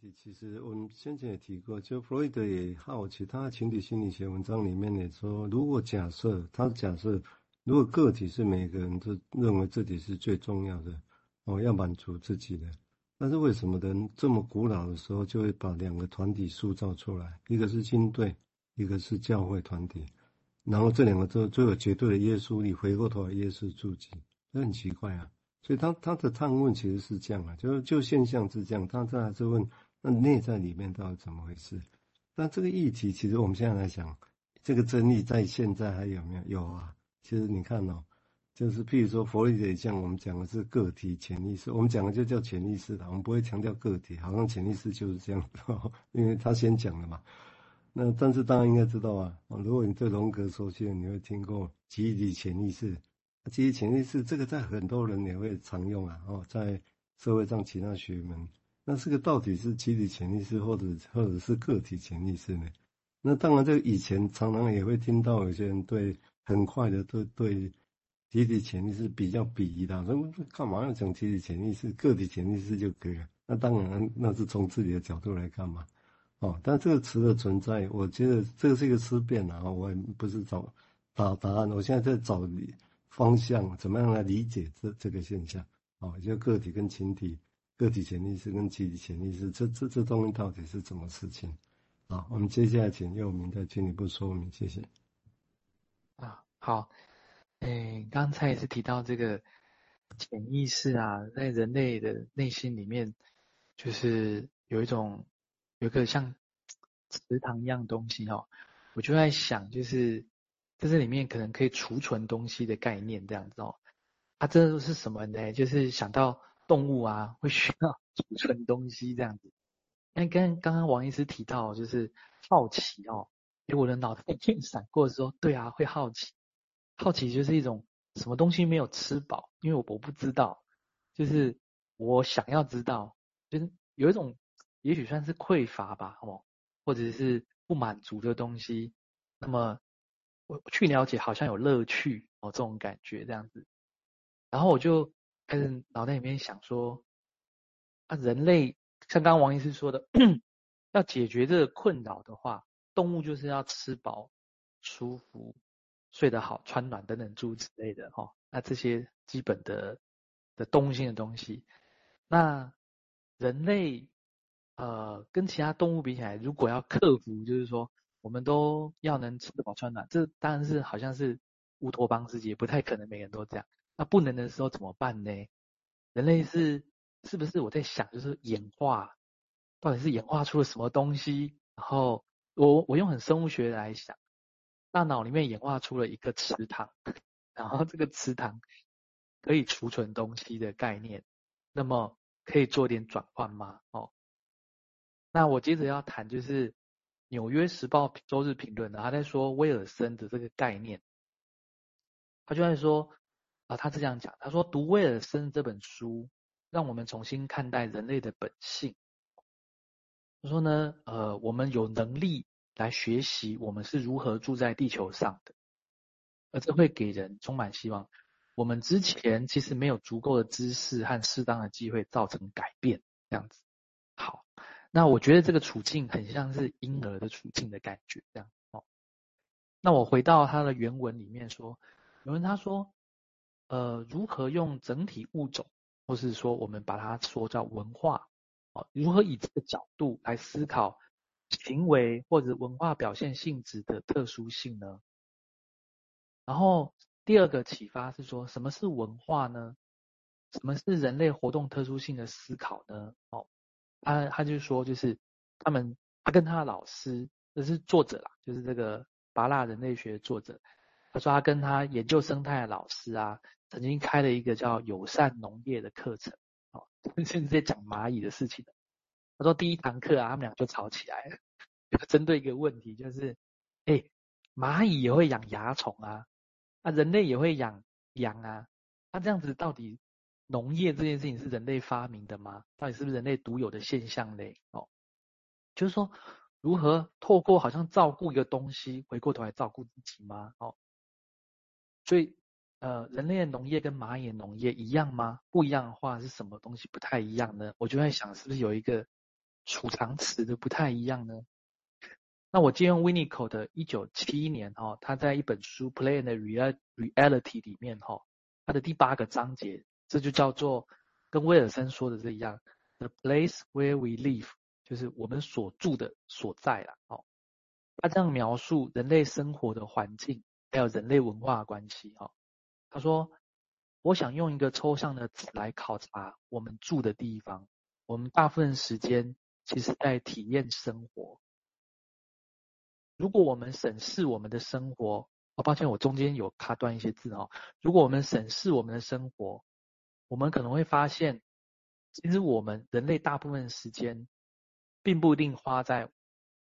体，其实我们先前也提过，就弗洛伊德也好奇，他的群体心理学文章里面也说，如果假设他假设，如果个体是每个人都认为自己是最重要的，哦，要满足自己的，但是为什么人这么古老的时候就会把两个团体塑造出来？一个是军队，一个是教会团体，然后这两个都最有绝对的约束力，回过头来约束自己，这很奇怪啊。所以他他的探问其实是这样啊，就是就现象是这样，他这还是问那内在里面到底怎么回事？那这个议题其实我们现在来讲，这个争议在现在还有没有？有啊。其实你看哦，就是譬如说弗洛伊德讲，我们讲的是个体潜意识，我们讲的就叫潜意识的，我们不会强调个体，好像潜意识就是这样，因为他先讲的嘛。那但是大家应该知道啊，如果你对荣格熟悉，你会听过集体潜意识。集体潜意识这个在很多人也会常用啊，哦，在社会上其他学门，那这个到底是集体潜意识或者或者是个体潜意识呢？那当然，这个以前常常也会听到有些人对很快的对对集体潜意识比较鄙夷的，说干嘛要讲集体潜意识，个体潜意识就可以了。那当然那是从自己的角度来看嘛，哦，但这个词的存在，我觉得这是一个思辨啊，我也不是找找答案，我现在在找。方向怎么样来理解这这个现象？哦，就个体跟群体，个体潜意识跟集体潜意识，这这这东西到底是什么事情？好，我们接下来请佑铭再进一步说明，谢谢。啊，好，哎，刚才也是提到这个潜意识啊，在人类的内心里面，就是有一种有一个像池塘一样东西哦，我就在想，就是。在这里面可能可以储存东西的概念，这样子哦。它、啊、这是什么呢？就是想到动物啊，会需要 储存东西这样子。那跟刚刚王医师提到，就是好奇哦。给我的脑袋一片闪过说，对啊，会好奇。好奇就是一种什么东西没有吃饱，因为我我不知道，就是我想要知道，就是有一种也许算是匮乏吧，哦，或者是不满足的东西，那么。我去了解，好像有乐趣哦，这种感觉这样子。然后我就开始脑袋里面想说，啊，人类像刚刚王医师说的，要解决这个困扰的话，动物就是要吃饱、舒服、睡得好、穿暖等等诸之类的哈。那这些基本的的动物性的东西，那人类呃跟其他动物比起来，如果要克服，就是说。我们都要能吃饱穿暖，这当然是好像是乌托邦世界，不太可能每个人都这样。那不能的时候怎么办呢？人类是是不是我在想，就是演化，到底是演化出了什么东西？然后我我用很生物学来想，大脑里面演化出了一个池塘，然后这个池塘可以储存东西的概念，那么可以做点转换吗？哦，那我接着要谈就是。《纽约时报》周日评论，他在说威尔森的这个概念，他就在说啊，他是这样讲，他说读威尔森这本书，让我们重新看待人类的本性。他说呢，呃，我们有能力来学习我们是如何住在地球上的，而这会给人充满希望。我们之前其实没有足够的知识和适当的机会造成改变，这样子。好。那我觉得这个处境很像是婴儿的处境的感觉，这样哦。那我回到他的原文里面说，原文他说，呃，如何用整体物种，或是说我们把它说叫文化，哦，如何以这个角度来思考行为或者文化表现性质的特殊性呢？然后第二个启发是说，什么是文化呢？什么是人类活动特殊性的思考呢？哦。他他就说，就是他们他跟他的老师，这是作者啦，就是这个巴拉人类学作者。他说他跟他研究生态的老师啊，曾经开了一个叫友善农业的课程，哦，甚 至在讲蚂蚁的事情。他说第一堂课啊，他们俩就吵起来了，针对一个问题，就是，哎，蚂蚁也会养蚜虫啊，啊，人类也会养羊啊，那这样子到底？农业这件事情是人类发明的吗？到底是不是人类独有的现象嘞？哦，就是说，如何透过好像照顾一个东西，回过头来照顾自己吗？哦，所以，呃，人类的农业跟蚂蚁的农业一样吗？不一样的话，是什么东西不太一样呢？我就在想，是不是有一个储藏词的不太一样呢？那我借用 winnicot 的一九七一年哈，他在一本书《Play and Reality》里面哈，他的第八个章节，这就叫做跟威尔森说的这一样：“The place where we live”，就是我们所住的所在啦。哦，他这样描述人类生活的环境，还有人类文化的关系。哈，他说：“我想用一个抽象的词来考察我们住的地方。我们大部分时间其实在体验生活。”如果我们审视我们的生活，哦，抱歉，我中间有卡断一些字哦。如果我们审视我们的生活，我们可能会发现，其实我们人类大部分时间，并不一定花在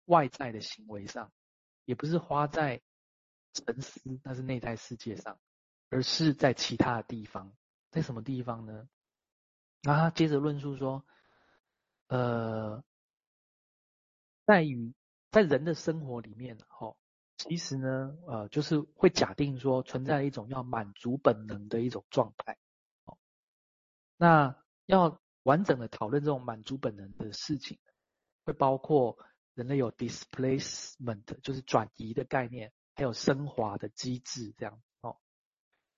外在的行为上，也不是花在沉思，那是内在世界上，而是在其他的地方。在什么地方呢？然后他接着论述说，呃，在于。在人的生活里面，哈，其实呢，呃，就是会假定说存在一种要满足本能的一种状态，哦，那要完整的讨论这种满足本能的事情，会包括人类有 displacement，就是转移的概念，还有升华的机制，这样，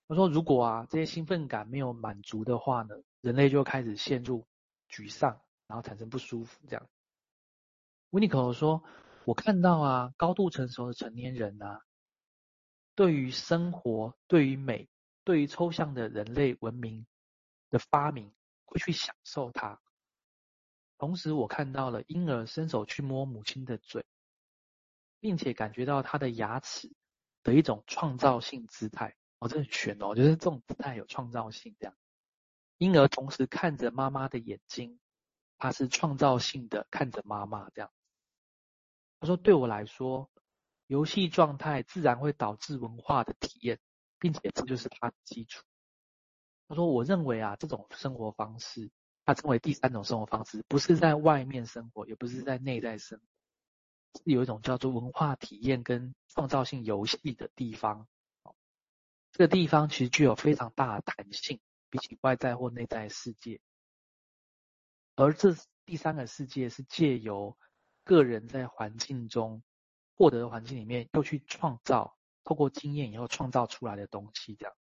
他说如果啊这些兴奋感没有满足的话呢，人类就开始陷入沮丧，然后产生不舒服，这样。温尼可说。我看到啊，高度成熟的成年人啊，对于生活、对于美、对于抽象的人类文明的发明，会去享受它。同时，我看到了婴儿伸手去摸母亲的嘴，并且感觉到他的牙齿的一种创造性姿态。哦，这很玄哦，就是这种姿态有创造性。这样，婴儿同时看着妈妈的眼睛，他是创造性的看着妈妈这样。他说：“对我来说，游戏状态自然会导致文化的体验，并且这就是它的基础。”他说：“我认为啊，这种生活方式，它称为第三种生活方式，不是在外面生活，也不是在内在生活，是有一种叫做文化体验跟创造性游戏的地方。这个地方其实具有非常大的弹性，比起外在或内在世界。而这第三个世界是借由。”个人在环境中获得的环境里面，又去创造，透过经验以后创造出来的东西，这样。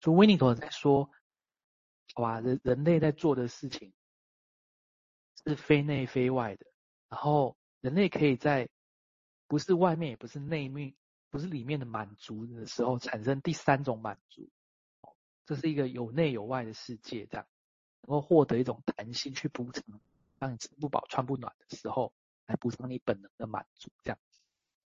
所以维尼口在说，好吧，人人类在做的事情是非内非外的，然后人类可以在不是外面也不是内面，不是里面的满足的时候，产生第三种满足。这是一个有内有外的世界，这样能够获得一种弹性去补偿。当你吃不饱穿不暖的时候，来补偿你本能的满足，这样。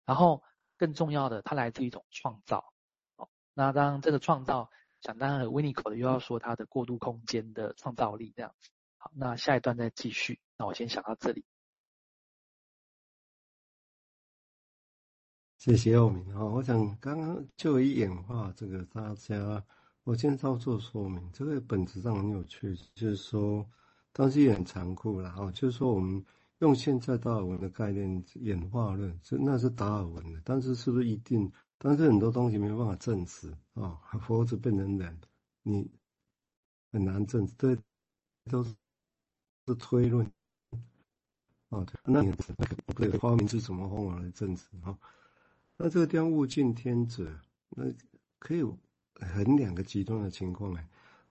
然后更重要的，它来自一种创造。哦，那当这个创造，想当然，维尼口的又要说它的过渡空间的创造力这样子。好，那下一段再继续。那我先想到这里。谢谢耀明啊，我想刚刚就以演化这个大家，我先稍作说明。这个本质上很有趣，就是说。但是也很残酷了哈，就是说我们用现在达尔文的概念演化论，是那是达尔文的，但是是不是一定？但是很多东西没办法证实啊，佛子变成人，你很难证实，这都是是推论啊。那你这个发明是什么方法来证实哈？那这个叫物竞天择，那可以很两个极端的情况呢。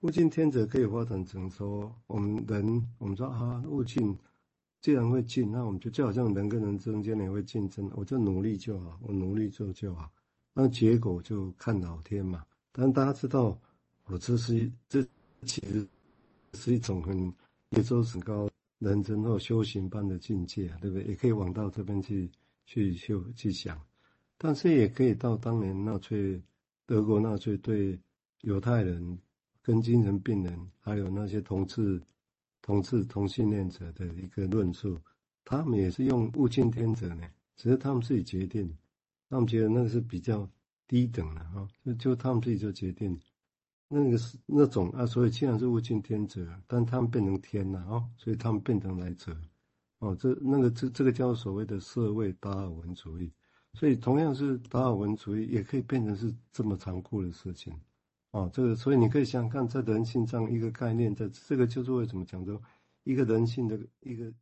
物竞天择可以发展成说，我们人，我们说啊，物竞既然会竞，那我们就就好像人跟人中间也会竞争，我就努力就好，我努力做就好，那结果就看老天嘛。但大家知道，我这是这其实是一种很也就是很高人生或修行般的境界，对不对？也可以往到这边去去修去想，但是也可以到当年纳粹德国纳粹对犹太人。跟精神病人，还有那些同志、同志同性恋者的一个论述，他们也是用物竞天择呢，只是他们自己决定，他们觉得那个是比较低等的哈，就就他们自己就决定，那个是那种啊，所以既然是物竞天择，但他们变成天了哦，所以他们变成来者，哦，这那个这这个叫所谓的社会达尔文主义，所以同样是达尔文主义，也可以变成是这么残酷的事情。啊，这个，所以你可以想想看，在人性上一个概念，在这个就是为什么讲说一个人性的一个。